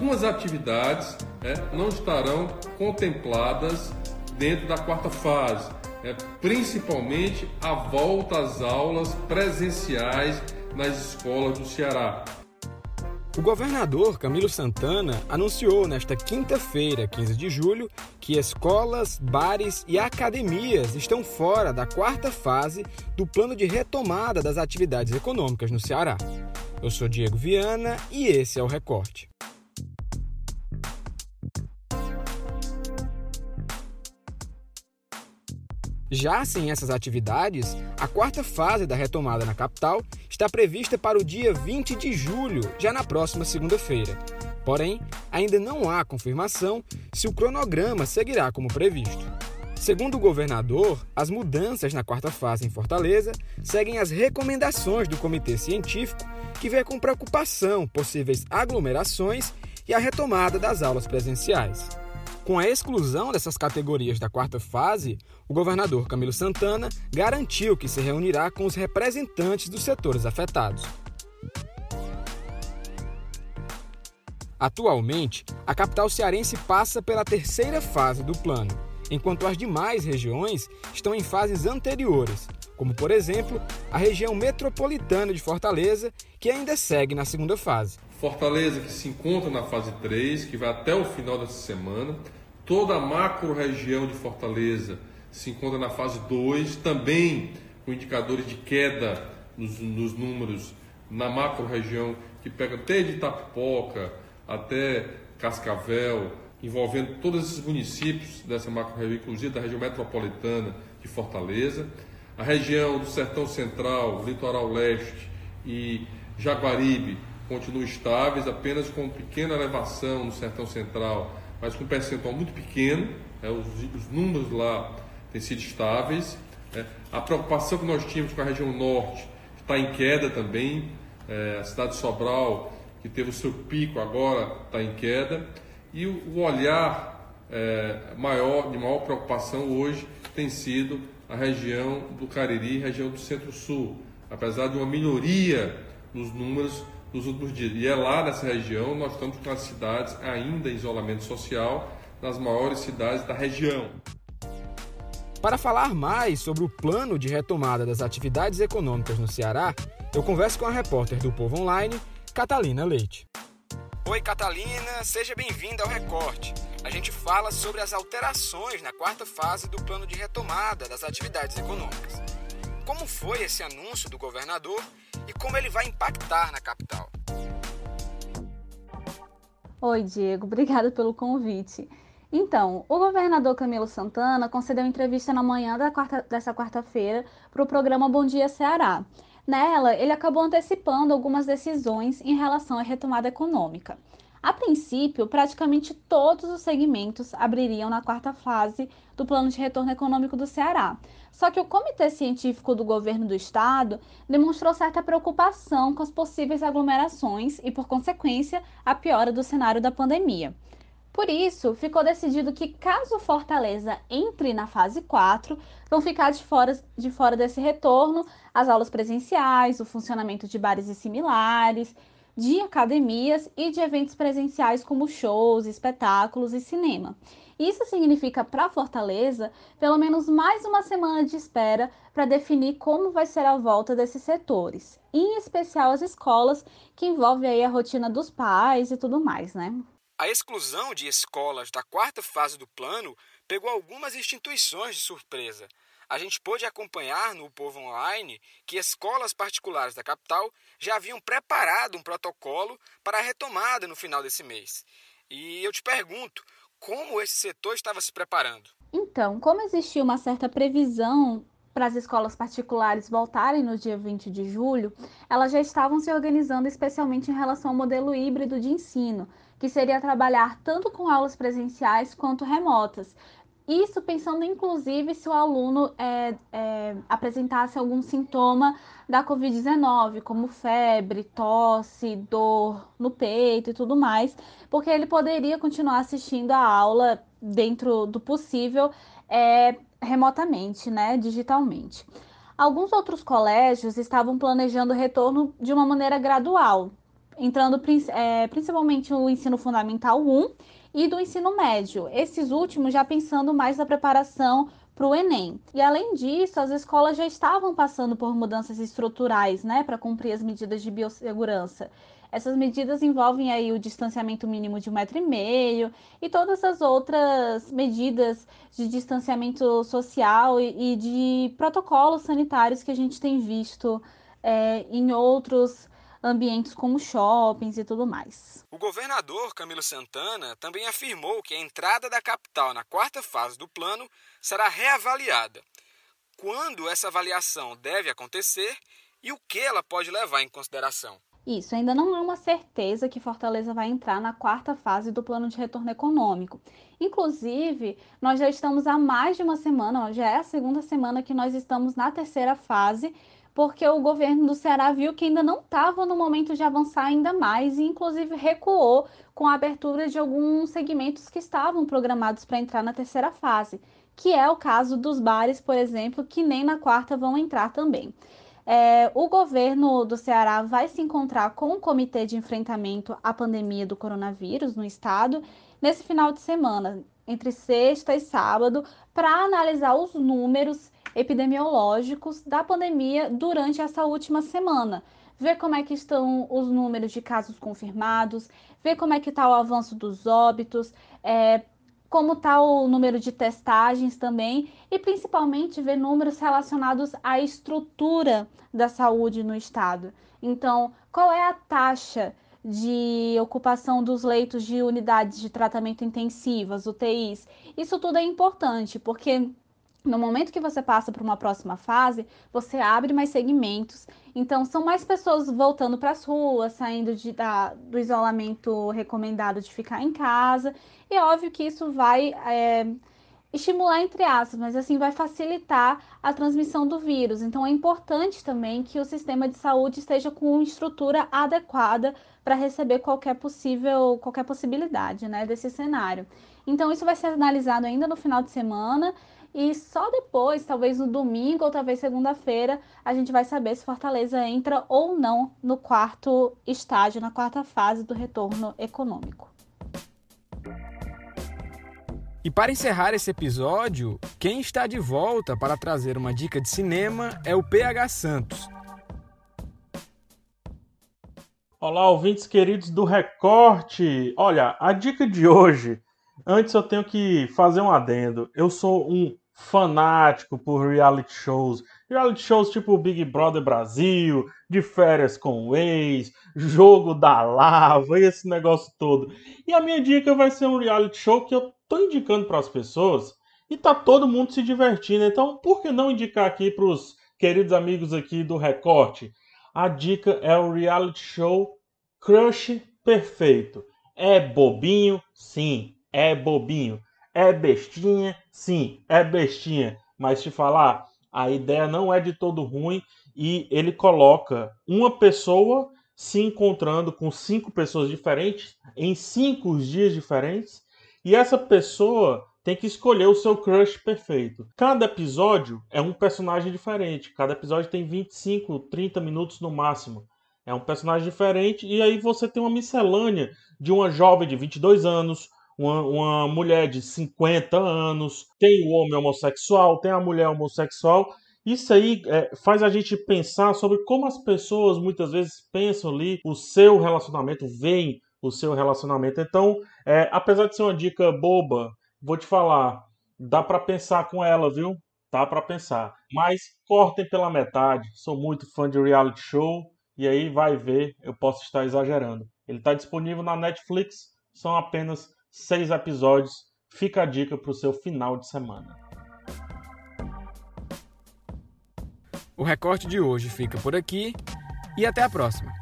algumas atividades é, não estarão contempladas dentro da quarta fase, é, principalmente a volta às aulas presenciais nas escolas do Ceará. O governador Camilo Santana anunciou nesta quinta-feira, 15 de julho, que escolas, bares e academias estão fora da quarta fase do plano de retomada das atividades econômicas no Ceará. Eu sou Diego Viana e esse é o Recorte. Já sem essas atividades, a quarta fase da retomada na capital está prevista para o dia 20 de julho, já na próxima segunda-feira. Porém, ainda não há confirmação se o cronograma seguirá como previsto. Segundo o governador, as mudanças na quarta fase em Fortaleza seguem as recomendações do comitê científico, que vê com preocupação possíveis aglomerações e a retomada das aulas presenciais. Com a exclusão dessas categorias da quarta fase, o governador Camilo Santana garantiu que se reunirá com os representantes dos setores afetados. Atualmente, a capital cearense passa pela terceira fase do plano, enquanto as demais regiões estão em fases anteriores, como por exemplo a região metropolitana de Fortaleza, que ainda segue na segunda fase. Fortaleza, que se encontra na fase 3, que vai até o final dessa semana. Toda a macro-região de Fortaleza se encontra na fase 2, também com indicadores de queda nos, nos números na macro-região, que pega desde Itapipoca até Cascavel, envolvendo todos esses municípios dessa macro-região, inclusive da região metropolitana de Fortaleza. A região do Sertão Central, Litoral Leste e Jaguaribe continuam estáveis, apenas com pequena elevação no sertão central, mas com um percentual muito pequeno. É, os, os, números lá têm sido estáveis. É, a preocupação que nós tínhamos com a região norte está em queda também. É, a cidade de Sobral, que teve o seu pico, agora está em queda. E o, o olhar é, maior, de maior preocupação hoje tem sido a região do Cariri, região do Centro-Sul. Apesar de uma melhoria nos números nos últimos dias. E é lá nessa região, nós estamos com as cidades ainda em isolamento social, nas maiores cidades da região. Para falar mais sobre o plano de retomada das atividades econômicas no Ceará, eu converso com a repórter do Povo Online, Catalina Leite. Oi, Catalina, seja bem-vinda ao Recorte. A gente fala sobre as alterações na quarta fase do plano de retomada das atividades econômicas. Como foi esse anúncio do governador e como ele vai impactar na capital. Oi, Diego, obrigada pelo convite. Então, o governador Camilo Santana concedeu entrevista na manhã quarta, dessa quarta-feira para o programa Bom Dia Ceará. Nela, ele acabou antecipando algumas decisões em relação à retomada econômica. A princípio, praticamente todos os segmentos abririam na quarta fase do Plano de Retorno Econômico do Ceará. Só que o Comitê Científico do Governo do Estado demonstrou certa preocupação com as possíveis aglomerações e, por consequência, a piora do cenário da pandemia. Por isso, ficou decidido que, caso Fortaleza entre na fase 4, vão ficar de fora, de fora desse retorno as aulas presenciais, o funcionamento de bares e similares, de academias e de eventos presenciais como shows, espetáculos e cinema. Isso significa para Fortaleza pelo menos mais uma semana de espera para definir como vai ser a volta desses setores, em especial as escolas, que envolve aí a rotina dos pais e tudo mais, né? A exclusão de escolas da quarta fase do plano pegou algumas instituições de surpresa a gente pôde acompanhar no Povo Online que escolas particulares da capital já haviam preparado um protocolo para a retomada no final desse mês. E eu te pergunto, como esse setor estava se preparando? Então, como existia uma certa previsão para as escolas particulares voltarem no dia 20 de julho, elas já estavam se organizando especialmente em relação ao modelo híbrido de ensino, que seria trabalhar tanto com aulas presenciais quanto remotas, isso pensando, inclusive, se o aluno é, é, apresentasse algum sintoma da Covid-19, como febre, tosse, dor no peito e tudo mais, porque ele poderia continuar assistindo a aula dentro do possível é, remotamente, né, digitalmente. Alguns outros colégios estavam planejando o retorno de uma maneira gradual, entrando é, principalmente o ensino fundamental 1 e do ensino médio. Esses últimos já pensando mais na preparação para o Enem. E além disso, as escolas já estavam passando por mudanças estruturais, né, para cumprir as medidas de biossegurança. Essas medidas envolvem aí o distanciamento mínimo de um metro e meio e todas as outras medidas de distanciamento social e, e de protocolos sanitários que a gente tem visto é, em outros ambientes como shoppings e tudo mais. O governador Camilo Santana também afirmou que a entrada da capital na quarta fase do plano será reavaliada. Quando essa avaliação deve acontecer e o que ela pode levar em consideração? Isso, ainda não é uma certeza que Fortaleza vai entrar na quarta fase do plano de retorno econômico. Inclusive, nós já estamos há mais de uma semana, já é a segunda semana que nós estamos na terceira fase, porque o governo do Ceará viu que ainda não estava no momento de avançar ainda mais e, inclusive, recuou com a abertura de alguns segmentos que estavam programados para entrar na terceira fase, que é o caso dos bares, por exemplo, que nem na quarta vão entrar também. É, o governo do Ceará vai se encontrar com o Comitê de Enfrentamento à Pandemia do Coronavírus no estado nesse final de semana, entre sexta e sábado, para analisar os números epidemiológicos da pandemia durante essa última semana. Ver como é que estão os números de casos confirmados, ver como é que está o avanço dos óbitos, é, como está o número de testagens também, e principalmente ver números relacionados à estrutura da saúde no estado. Então, qual é a taxa de ocupação dos leitos de unidades de tratamento intensivas, UTIs? Isso tudo é importante, porque no momento que você passa para uma próxima fase, você abre mais segmentos. Então, são mais pessoas voltando para as ruas, saindo de, da, do isolamento recomendado de ficar em casa. E é óbvio que isso vai é, estimular, entre aspas, mas assim vai facilitar a transmissão do vírus. Então, é importante também que o sistema de saúde esteja com uma estrutura adequada para receber qualquer possível, qualquer possibilidade né, desse cenário. Então, isso vai ser analisado ainda no final de semana e só depois, talvez no domingo ou talvez segunda-feira, a gente vai saber se Fortaleza entra ou não no quarto estágio, na quarta fase do retorno econômico. E para encerrar esse episódio, quem está de volta para trazer uma dica de cinema é o PH Santos. Olá, ouvintes queridos do Recorte! Olha, a dica de hoje Antes eu tenho que fazer um adendo. Eu sou um fanático por reality shows. Reality shows tipo Big Brother Brasil, de férias com o ex, jogo da lava esse negócio todo. E a minha dica vai ser um reality show que eu tô indicando para as pessoas e tá todo mundo se divertindo. Então, por que não indicar aqui para os queridos amigos aqui do Recorte? A dica é o reality show Crush Perfeito. É bobinho? Sim é bobinho. É bestinha? Sim, é bestinha. Mas te falar, a ideia não é de todo ruim e ele coloca uma pessoa se encontrando com cinco pessoas diferentes em cinco dias diferentes e essa pessoa tem que escolher o seu crush perfeito. Cada episódio é um personagem diferente. Cada episódio tem 25, 30 minutos no máximo. É um personagem diferente e aí você tem uma miscelânea de uma jovem de 22 anos, uma, uma mulher de 50 anos, tem o homem homossexual, tem a mulher homossexual. Isso aí é, faz a gente pensar sobre como as pessoas muitas vezes pensam ali o seu relacionamento, veem o seu relacionamento. Então, é, apesar de ser uma dica boba, vou te falar, dá para pensar com ela, viu? Dá para pensar. Mas cortem pela metade. Sou muito fã de reality show e aí vai ver, eu posso estar exagerando. Ele está disponível na Netflix, são apenas seis episódios. Fica a dica para o seu final de semana. O recorte de hoje fica por aqui e até a próxima.